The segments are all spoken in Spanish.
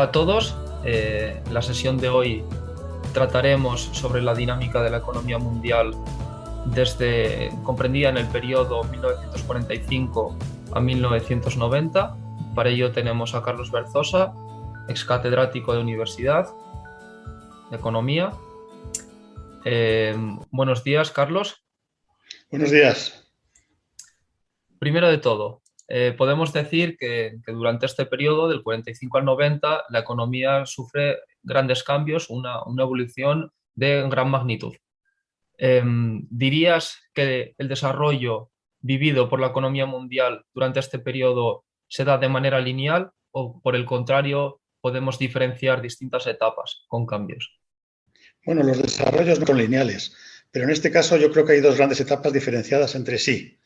Hola a todos. Eh, la sesión de hoy trataremos sobre la dinámica de la economía mundial desde comprendida en el periodo 1945 a 1990. Para ello tenemos a Carlos Berzosa, ex catedrático de Universidad de Economía. Eh, buenos días, Carlos. Buenos días. Primero de todo, eh, podemos decir que, durante este periodo, del 45 al 90, la economía sufre grandes cambios, una, evolución de gran magnitud. Em, ¿Dirías que el desarrollo vivido por la economía mundial durante este periodo se da de manera lineal o, por el contrario, podemos diferenciar distintas etapas con cambios? Bueno, los desarrollos no son lineales, pero en este caso yo creo que hay dos grandes etapas diferenciadas entre sí.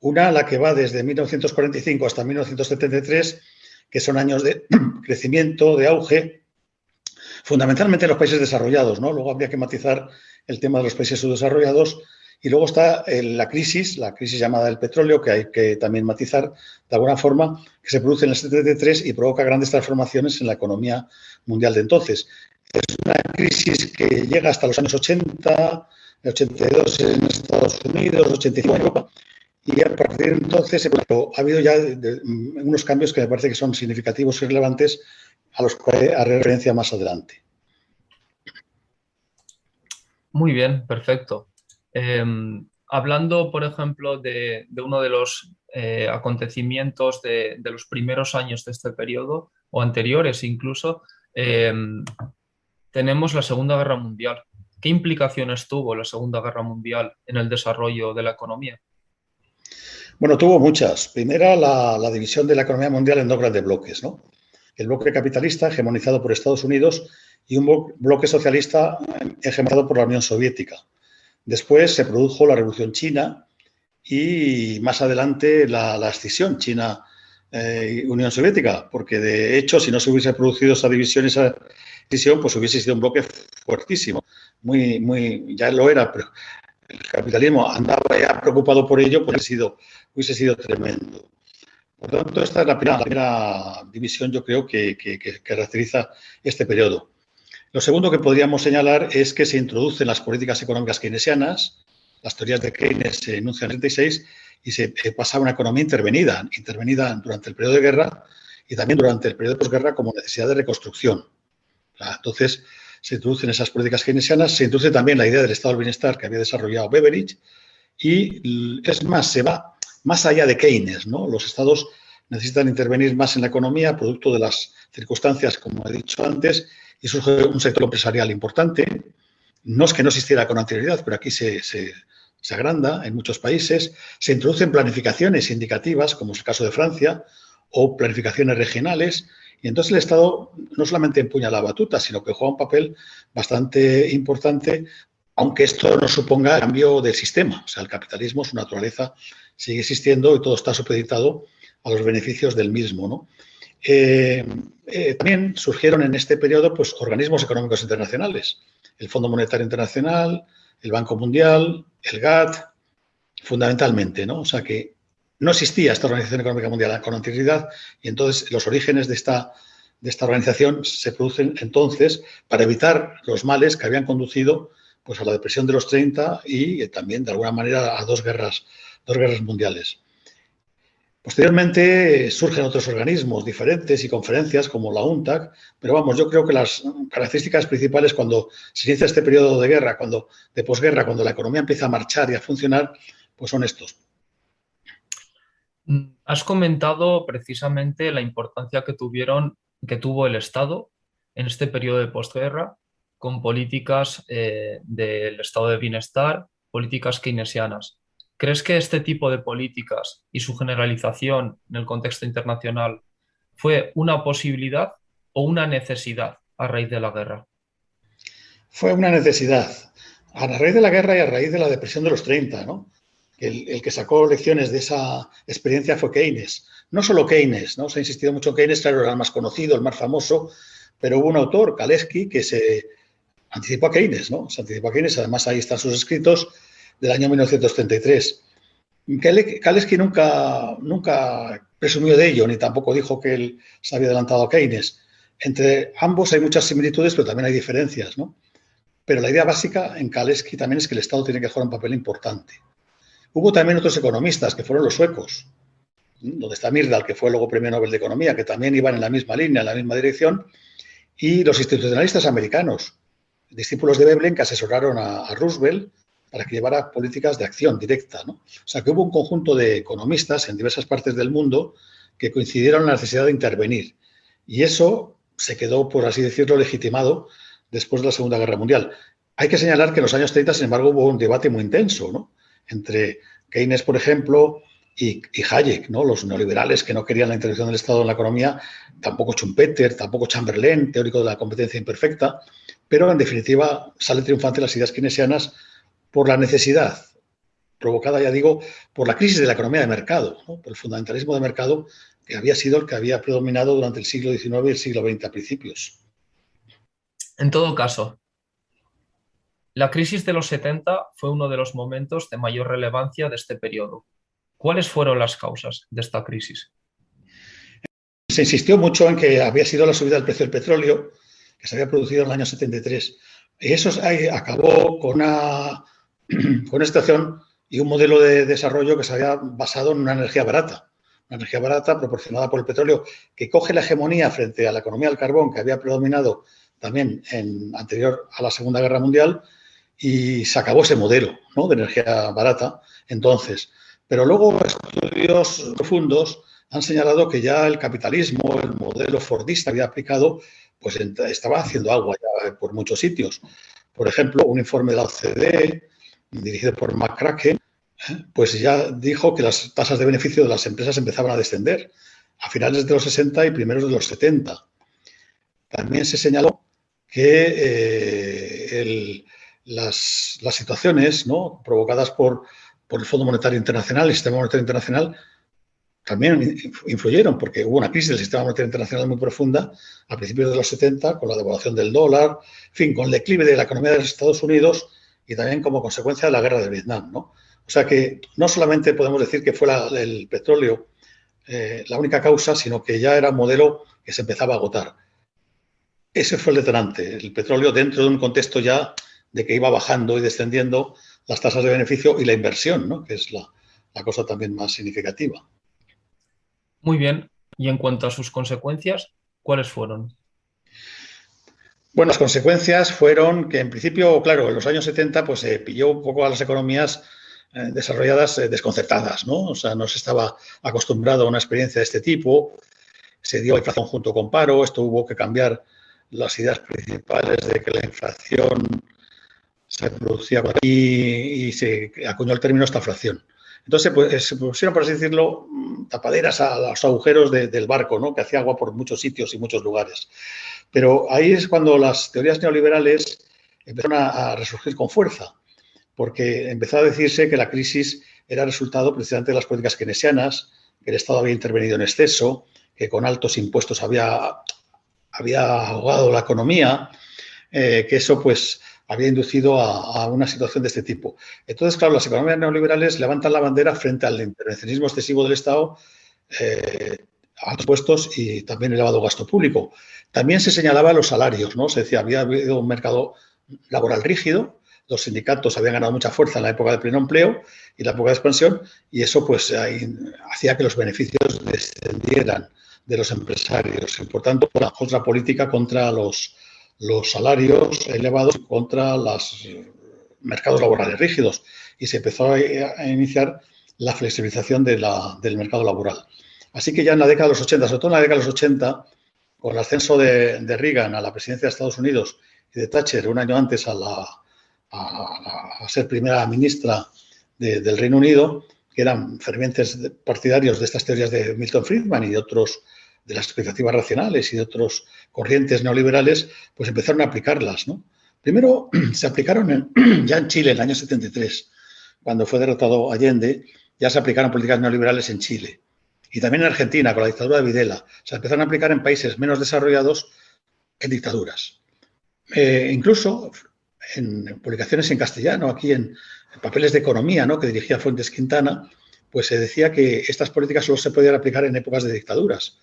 Una, la que va desde 1945 hasta 1973, que son años de crecimiento, de auge, fundamentalmente en los países desarrollados, ¿no? Luego habría que matizar el tema de los países subdesarrollados. Y luego está eh, la crisis, la crisis llamada del petróleo, que hay que también matizar de alguna forma, que se produce en el 73 y provoca grandes transformaciones en la economía mundial de entonces. Es una crisis que llega hasta los años 80, 82 en Estados Unidos, 85 en Europa, y a partir de entonces ha habido ya unos cambios que me parece que son significativos y relevantes a los que haré referencia más adelante. Muy bien, perfecto. Em, hablando, por ejemplo, de, uno de los eh, acontecimientos de, los primeros años de este periodo, o anteriores incluso, em, tenemos la Segunda Guerra Mundial. ¿Qué implicaciones tuvo la Segunda Guerra Mundial en el desarrollo de la economía? Bueno, tuvo muchas. Primera, la, división de la economía mundial en dos grandes bloques, ¿no? El bloque capitalista, hegemonizado por Estados Unidos, y un bloque socialista hegemonizado por la Unión Soviética. Después se produjo la Revolución China y más adelante la, la escisión China-Unión Soviética, porque de hecho, si no se hubiese producido esa división, esa escisión, pues hubiese sido un bloque fuertísimo. Muy, muy, ya lo era, pero el capitalismo andaba ya preocupado por ello, pues hubiese sido, hubiese sido tremendo. Por lo tanto, esta es la primera, división, yo creo, que, caracteriza este periodo. Lo segundo que podríamos señalar es que se introducen las políticas económicas keynesianas, las teorías de Keynes se enuncian en el 36 y se eh, pasa a una economía intervenida, intervenida durante el periodo de guerra y también durante el periodo de posguerra como necesidad de reconstrucción. Entonces, se introducen esas políticas keynesianas, se introduce también la idea del estado del bienestar que había desarrollado Beveridge y es más, se va más allá de Keynes, ¿no? Los estados necesitan intervenir más en la economía, producto de las circunstancias, como he dicho antes, y surge un sector empresarial importante. No es que no existiera con anterioridad, pero aquí se, se, se agranda en muchos países. Se introducen planificaciones indicativas, como es el caso de Francia, o planificaciones regionales, y entonces el Estado no solamente empuña la batuta, sino que juega un papel bastante importante, aunque esto no suponga cambio del sistema. O sea, el capitalismo, su naturaleza sigue existiendo y todo está supeditado a los beneficios del mismo. Eh, eh, también surgieron en este periodo pues, organismos económicos internacionales, el Fondo Monetario Internacional, el Banco Mundial, el GATT, fundamentalmente, ¿no? O sea que no existía esta Organización Económica Mundial con anterioridad y entonces los orígenes de esta, de esta organización se producen entonces para evitar los males que habían conducido pues, a la depresión de los 30 y también de alguna manera a dos guerras, dos guerras mundiales. Posteriormente surgen otros organismos diferentes y conferencias como la UNTAC, pero vamos, yo creo que las características principales cuando se inicia este periodo de guerra, cuando de posguerra, cuando la economía empieza a marchar y a funcionar, pues son estos. Mm, has comentado precisamente la importancia que tuvieron, que tuvo el Estado en este periodo de posguerra con políticas eh, del estado de bienestar, políticas keynesianas. ¿Crees que este tipo de políticas y su generalización en el contexto internacional fue una posibilidad o una necesidad a raíz de la guerra? Fue una necesidad. A raíz de la guerra y a raíz de la depresión de los 30, ¿no? El, que sacó lecciones de esa experiencia fue Keynes. No solo Keynes, ¿no? Se ha insistido mucho en Keynes, claro, era el más conocido, el más famoso, pero hubo un autor, Kaleski, que se anticipó a Keynes, ¿no? Se anticipó a Keynes, además ahí están sus escritos del año 1933. Kaleski nunca, nunca presumió de ello, ni tampoco dijo que él se había adelantado a Keynes, Entre ambos hay muchas similitudes, pero también hay diferencias, ¿no? Pero la idea básica en Kaleski también es que el Estado tiene que jugar un papel importante. Hubo también otros economistas, que fueron los suecos, donde está Myrdal, que fue luego premio Nobel de Economía, que también iban en la misma línea, en la misma dirección, y los institucionalistas americanos, discípulos de Veblen, que asesoraron a, Roosevelt para que llevara políticas de acción directa. ¿no? O sea, que hubo un conjunto de economistas en diversas partes del mundo que coincidieron en la necesidad de intervenir. Y eso se quedó, por así decirlo, legitimado después de la Segunda Guerra Mundial. Hay que señalar que en los años 30, sin embargo, hubo un debate muy intenso ¿no? Entre Keynes, por ejemplo, y, Hayek, ¿no? los neoliberales que no querían la intervención del Estado en la economía, tampoco Schumpeter, tampoco Chamberlain, teórico de la competencia imperfecta, pero en definitiva sale triunfante las ideas keynesianas por la necesidad provocada, ya digo, por la crisis de la economía de mercado, por el fundamentalismo de mercado que había sido el que había predominado durante el siglo XIX y el siglo XX a principios. En todo caso, la crisis de los 70 fue uno de los momentos de mayor relevancia de este periodo. ¿Cuáles fueron las causas de esta crisis? Se insistió mucho en que había sido la subida del precio del petróleo, que se había producido en el año 73. Y eso acabó con una, con situación y un modelo de desarrollo que se había basado en una energía barata. Una energía barata proporcionada por el petróleo que coge la hegemonía frente a la economía del carbón que había predominado también en anterior a la Segunda Guerra Mundial y se acabó ese modelo de energía barata entonces. Pero luego estudios profundos han señalado que ya el capitalismo, el modelo fordista había aplicado, pues estaba haciendo agua ya por muchos sitios. Por ejemplo, un informe de la OCDE, dirigido por McCracken, ¿eh? pues ya dijo que las tasas de beneficio de las empresas empezaban a descender a finales de los 60 y primeros de los 70. También se señaló que eh, las, situaciones ¿no? provocadas por, el Fondo Monetario Internacional, el Sistema Monetario Internacional, también influyeron, porque hubo una crisis del sistema monetario internacional muy profunda a principios de los 70, con la devaluación del dólar, fin, con el declive de la economía de los Estados Unidos y también como consecuencia de la guerra de Vietnam. ¿no? O sea que no solamente podemos decir que fue el petróleo eh, la única causa, sino que ya era un modelo que se empezaba a agotar. Ese fue el detonante, el petróleo dentro de un contexto ya de que iba bajando y descendiendo las tasas de beneficio y la inversión, ¿no? que es la, cosa también más significativa. Muy bien. Y en cuanto a sus consecuencias, ¿cuáles fueron? Bueno, las consecuencias fueron que en principio, claro, en los años 70 pues se pilló un poco a las economías eh, desarrolladas eh, desconcertadas, ¿no? O sea, no se estaba acostumbrado a una experiencia de este tipo, se dio inflación junto con paro, esto hubo que cambiar las ideas principales de que la inflación se producía por y se acuñó el término estaflación. Entonces pues, se pusieron, por así decirlo, tapaderas a los agujeros del barco, ¿no? que hacía agua por muchos sitios y muchos lugares. Pero ahí es cuando las teorías neoliberales empezaron a, resurgir con fuerza, porque empezó a decirse que la crisis era resultado precisamente de las políticas keynesianas, que el Estado había intervenido en exceso, que con altos impuestos había había ahogado la economía, eh, que eso pues había inducido a, una situación de este tipo. Entonces, claro, las economías neoliberales levantan la bandera frente al intervencionismo excesivo del Estado, eh, altos puestos y también elevado gasto público. También se señalaba los salarios, ¿no? Se decía, había habido un mercado laboral rígido, los sindicatos habían ganado mucha fuerza en la época del pleno empleo y la época de expansión, y eso pues hacía que los beneficios descendieran de los empresarios. Y por tanto, la otra política contra los, los salarios elevados, contra los mercados laborales rígidos. Y se empezó a, iniciar la flexibilización del mercado laboral. Así que ya en la década de los 80, sobre todo en la década de los 80, con el ascenso de, Reagan a la presidencia de Estados Unidos y de Thatcher un año antes a, ser primera ministra del Reino Unido, que eran fervientes partidarios de estas teorías de Milton Friedman y de otros de las expectativas racionales y de otros corrientes neoliberales, pues empezaron a aplicarlas. ¿no? Primero se aplicaron ya en Chile en el año 73, cuando fue derrotado Allende, ya se aplicaron políticas neoliberales en Chile. Y también en Argentina, con la dictadura de Videla. Se empezaron a aplicar en países menos desarrollados en dictaduras. Eh, incluso en publicaciones en castellano, aquí en, papeles de economía ¿no? que dirigía Fuentes Quintana, pues se decía que estas políticas solo se podían aplicar en épocas de dictaduras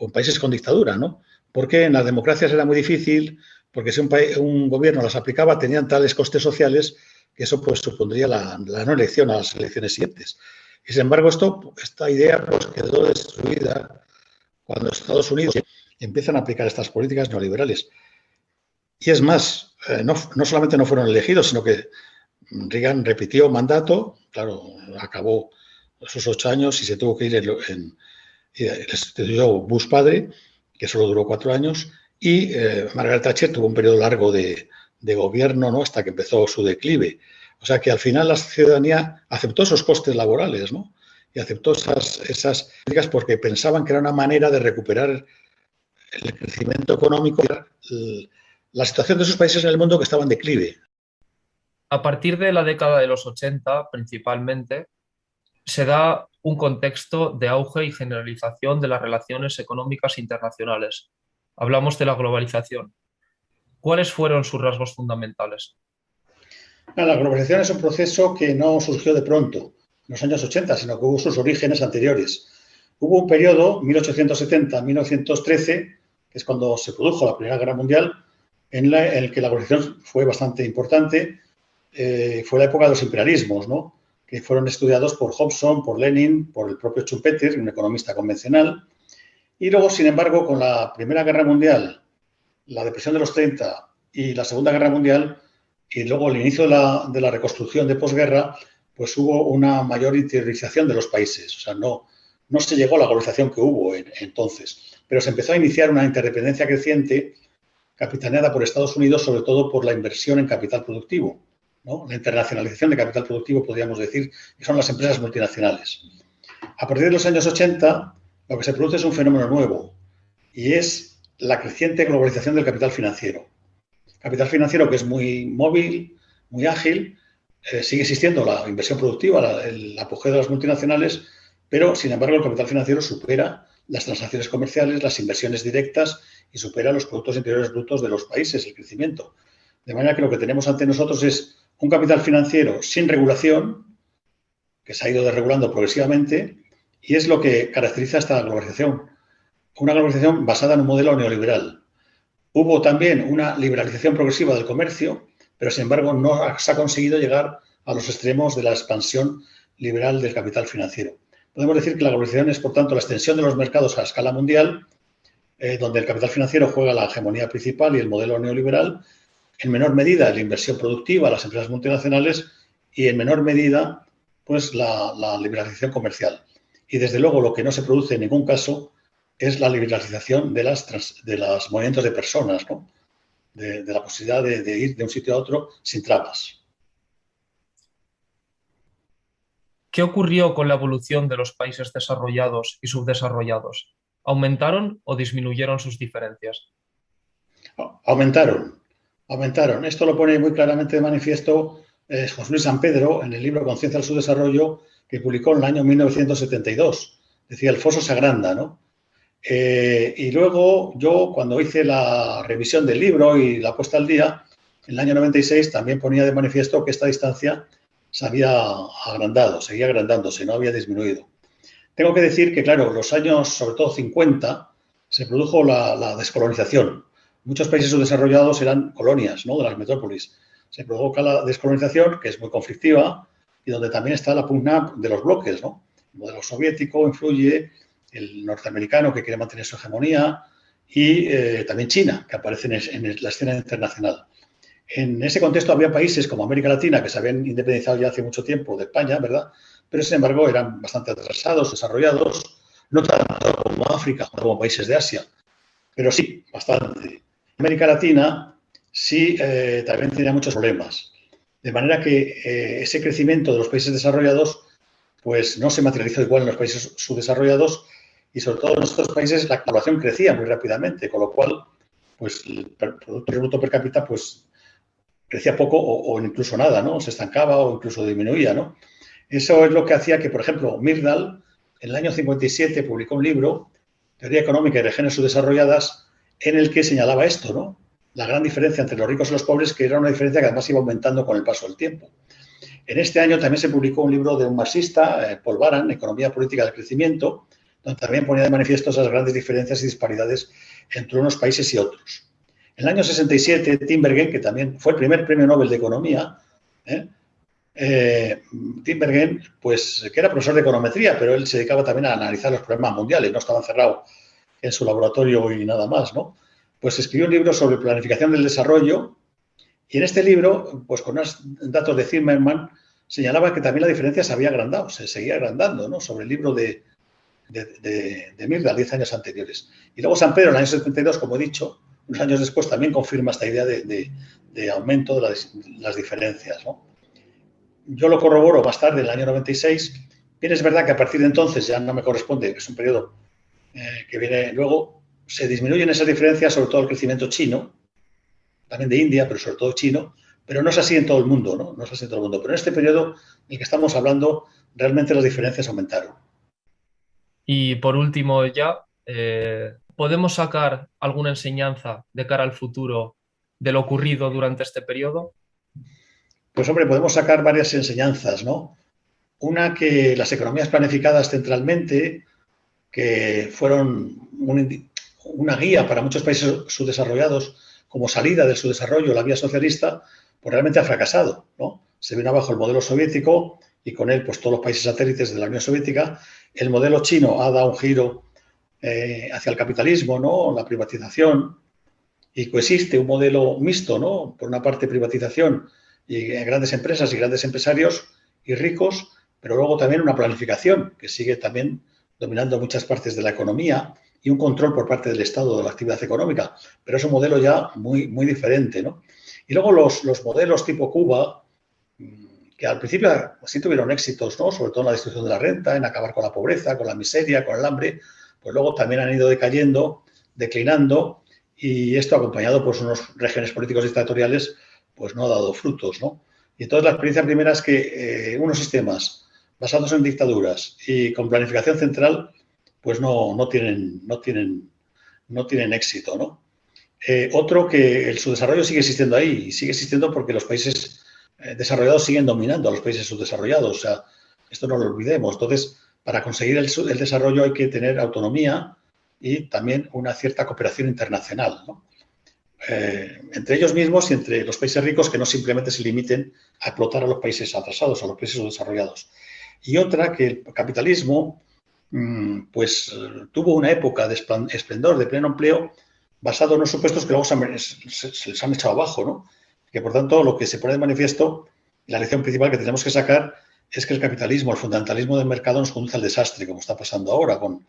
o en países con dictadura, ¿no? Porque en las democracias era muy difícil, porque si un, gobierno las aplicaba tenían tales costes sociales que eso pues supondría la, no elección a las elecciones siguientes. Y sin embargo, esta idea pues, quedó destruida cuando Estados Unidos empiezan a aplicar estas políticas neoliberales. Y es más, eh, no, solamente no fueron elegidos, sino que Reagan repitió mandato, claro, acabó esos ocho años y se tuvo que ir en y Bush padre, que solo duró cuatro años, y eh, Margaret Thatcher tuvo un periodo largo de, gobierno, ¿no? Hasta que empezó su declive. O sea que al final la ciudadanía aceptó esos costes laborales, ¿no? Y aceptó esas, esas porque pensaban que era una manera de recuperar el crecimiento económico y la situación de esos países en el mundo que estaban en declive. A partir de la década de los 80, principalmente, se da un contexto de auge y generalización de las relaciones económicas internacionales. Hablamos de la globalización. ¿Cuáles fueron sus rasgos fundamentales? La globalización es un proceso que no surgió de pronto, en los años 80, sino que hubo sus orígenes anteriores. Hubo un periodo, 1870-1913, que es cuando se produjo la Primera Guerra Mundial, en, el que la globalización fue bastante importante. Eh, fue la época de los imperialismos, ¿no? Que fueron estudiados por Hobson, por Lenin, por el propio Schumpeter, un economista convencional. Y luego, sin embargo, con la Primera Guerra Mundial, la depresión de los 30 y la Segunda Guerra Mundial, y luego el inicio de la, reconstrucción de posguerra, pues hubo una mayor interiorización de los países. O sea, no, no se llegó a la globalización que hubo entonces, pero se empezó a iniciar una interdependencia creciente capitaneada por Estados Unidos, sobre todo por la inversión en capital productivo. La internacionalización de capital productivo, podríamos decir, que son las empresas multinacionales. A partir de los años 80, lo que se produce es un fenómeno nuevo y es la creciente globalización del capital financiero. Capital financiero que es muy móvil, muy ágil, eh, sigue existiendo la inversión productiva, el apogeo de las multinacionales, pero sin embargo el capital financiero supera las transacciones comerciales, las inversiones directas y supera los productos interiores brutos de los países, el crecimiento. De manera que lo que tenemos ante nosotros es un capital financiero sin regulación, que se ha ido desregulando progresivamente, y es lo que caracteriza esta globalización. Una globalización basada en un modelo neoliberal. Hubo también una liberalización progresiva del comercio, pero sin embargo no se ha conseguido llegar a los extremos de la expansión liberal del capital financiero. Podemos decir que la globalización es, por tanto, la extensión de los mercados a escala mundial, eh, donde el capital financiero juega la hegemonía principal y el modelo neoliberal, en menor medida la inversión productiva, las empresas multinacionales y en menor medida pues la, liberalización comercial. Y desde luego lo que no se produce en ningún caso es la liberalización de, las de los movimientos de personas, de, la posibilidad de, ir de un sitio a otro sin trabas. ¿Qué ocurrió con la evolución de los países desarrollados y subdesarrollados? ¿Aumentaron o disminuyeron sus diferencias? Aumentaron aumentaron. Esto lo pone muy claramente de manifiesto eh, José Luis San Pedro en el libro Conciencia del Subdesarrollo que publicó en el año 1972. Decía, el foso se agranda, ¿no? Eh, y luego yo, cuando hice la revisión del libro y la puesta al día, en el año 96 también ponía de manifiesto que esta distancia se había agrandado, seguía agrandándose, no había disminuido. Tengo que decir que, claro, los años, sobre todo 50, se produjo la descolonización muchos países subdesarrollados eran colonias ¿no? de las metrópolis. Se provoca la descolonización, que es muy conflictiva, y donde también está la pugna de los bloques. ¿no? El modelo soviético influye, el norteamericano que quiere mantener su hegemonía, y eh, también China, que aparece en, en, la escena internacional. En ese contexto había países como América Latina, que se habían independizado ya hace mucho tiempo de España, ¿verdad? Pero, sin embargo, eran bastante atrasados, desarrollados, no tanto como África, como países de Asia, pero sí, bastante. América Latina sí eh, también tenía muchos problemas. De manera que eh, ese crecimiento de los países desarrollados pues no se materializó igual en los países subdesarrollados y sobre todo en estos países la población crecía muy rápidamente, con lo cual pues el Producto Bruto Per cápita pues crecía poco o, incluso nada, ¿no? Se estancaba o incluso disminuía, ¿no? Eso es lo que hacía que, por ejemplo, Myrdal en el año 57 publicó un libro, Teoría Económica y Regiones Subdesarrolladas, en el que señalaba esto, ¿no? La gran diferencia entre los ricos y los pobres, que era una diferencia que además iba aumentando con el paso del tiempo. En este año también se publicó un libro de un marxista, eh, Paul Baran, Economía Política del Crecimiento, donde también ponía de manifiesto esas grandes diferencias y disparidades entre unos países y otros. En el año 67, Timbergen, que también fue el primer premio Nobel de Economía, ¿eh? eh, pues que era profesor de econometría, pero él se dedicaba también a analizar los problemas mundiales, no estaba encerrado en su laboratorio y nada más, ¿no? Pues escribió un libro sobre planificación del desarrollo y en este libro, pues con unos datos de Zimmerman, señalaba que también la diferencia se había agrandado, se seguía agrandando, ¿no? Sobre el libro de, de, de, Mirda, 10 años anteriores. Y luego San Pedro, en el año 72, como he dicho, unos años después también confirma esta idea de, aumento de las, diferencias, ¿no? Yo lo corroboro más tarde, en el año 96. Bien, es verdad que a partir de entonces ya no me corresponde, es un periodo eh, que viene luego, se disminuyen esas diferencias, sobre todo el crecimiento chino, también de India, pero sobre todo chino, pero no es así en todo el mundo, ¿no? No es así en todo el mundo. Pero en este periodo en el que estamos hablando, realmente las diferencias aumentaron. Y por último, ya, eh, ¿podemos sacar alguna enseñanza de cara al futuro de lo ocurrido durante este periodo? Pues hombre, podemos sacar varias enseñanzas, ¿no? Una que las economías planificadas centralmente, que fueron una guía para muchos países subdesarrollados como salida del subdesarrollo, la vía socialista, pues realmente ha fracasado, ¿no? Se vino abajo el modelo soviético y con él pues todos los países satélites de la Unión Soviética. El modelo chino ha dado un giro eh, hacia el capitalismo, ¿no? La privatización y coexiste un modelo mixto, ¿no? Por una parte privatización y grandes empresas y grandes empresarios y ricos, pero luego también una planificación que sigue también dominando muchas partes de la economía y un control por parte del Estado de la actividad económica, pero es un modelo ya muy, muy diferente. ¿no? Y luego los, los modelos tipo Cuba, mm, que al principio sí tuvieron éxitos, ¿no? sobre todo en la distribución de la renta, en acabar con la pobreza, con la miseria, con el hambre, pues luego también han ido decayendo, declinando, y esto acompañado por unos regímenes políticos dictatoriales, pues no ha dado frutos. ¿no? Y entonces la experiencia primera es que eh, unos sistemas basados en dictaduras y con planificación central pues no, no, tienen, no, tienen, no tienen éxito. ¿no? Eh, otro que el subdesarrollo sigue existiendo ahí, y sigue existiendo porque los países eh, desarrollados siguen dominando a los países subdesarrollados. O sea, esto no lo olvidemos. Entonces, para conseguir el, desarrollo hay que tener autonomía y también una cierta cooperación internacional. ¿no? Eh, entre ellos mismos y entre los países ricos que no simplemente se limiten a explotar a los países atrasados, a los países subdesarrollados. Y otra, que el capitalismo Mm, pues tuvo una época de esplendor, de pleno empleo, basado en unos supuestos que luego se, les han echado abajo, ¿no? Que por tanto lo que se pone de manifiesto, la lección principal que tenemos que sacar es que el capitalismo, el fundamentalismo del mercado nos conduce al desastre, como está pasando ahora con,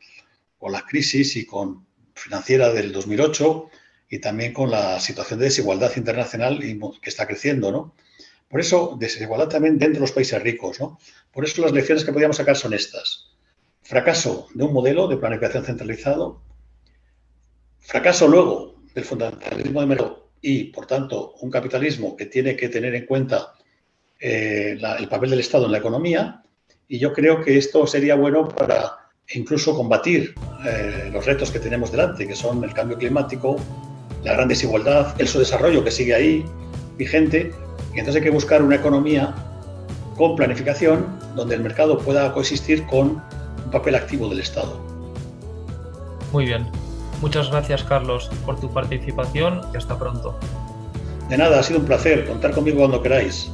con la crisis y con financiera del 2008 y también con la situación de desigualdad internacional que está creciendo, ¿no? Por eso, desigualdad también dentro de los países ricos, ¿no? Por eso las lecciones que podríamos sacar son estas fracaso de un modelo de planificación centralizado, fracaso luego del fundamentalismo de mercado y, por tanto, un capitalismo que tiene que tener en cuenta eh, el papel del Estado en la economía. Y yo creo que esto sería bueno para incluso combatir eh, los retos que tenemos delante, que son el cambio climático, la gran desigualdad, el subdesarrollo que sigue ahí vigente. Y entonces hay que buscar una economía con planificación donde el mercado pueda coexistir con papel activo del Estado. Muy bien. Muchas gracias, Carlos, por tu participación y hasta pronto. De nada, ha sido un placer. Contar conmigo cuando queráis.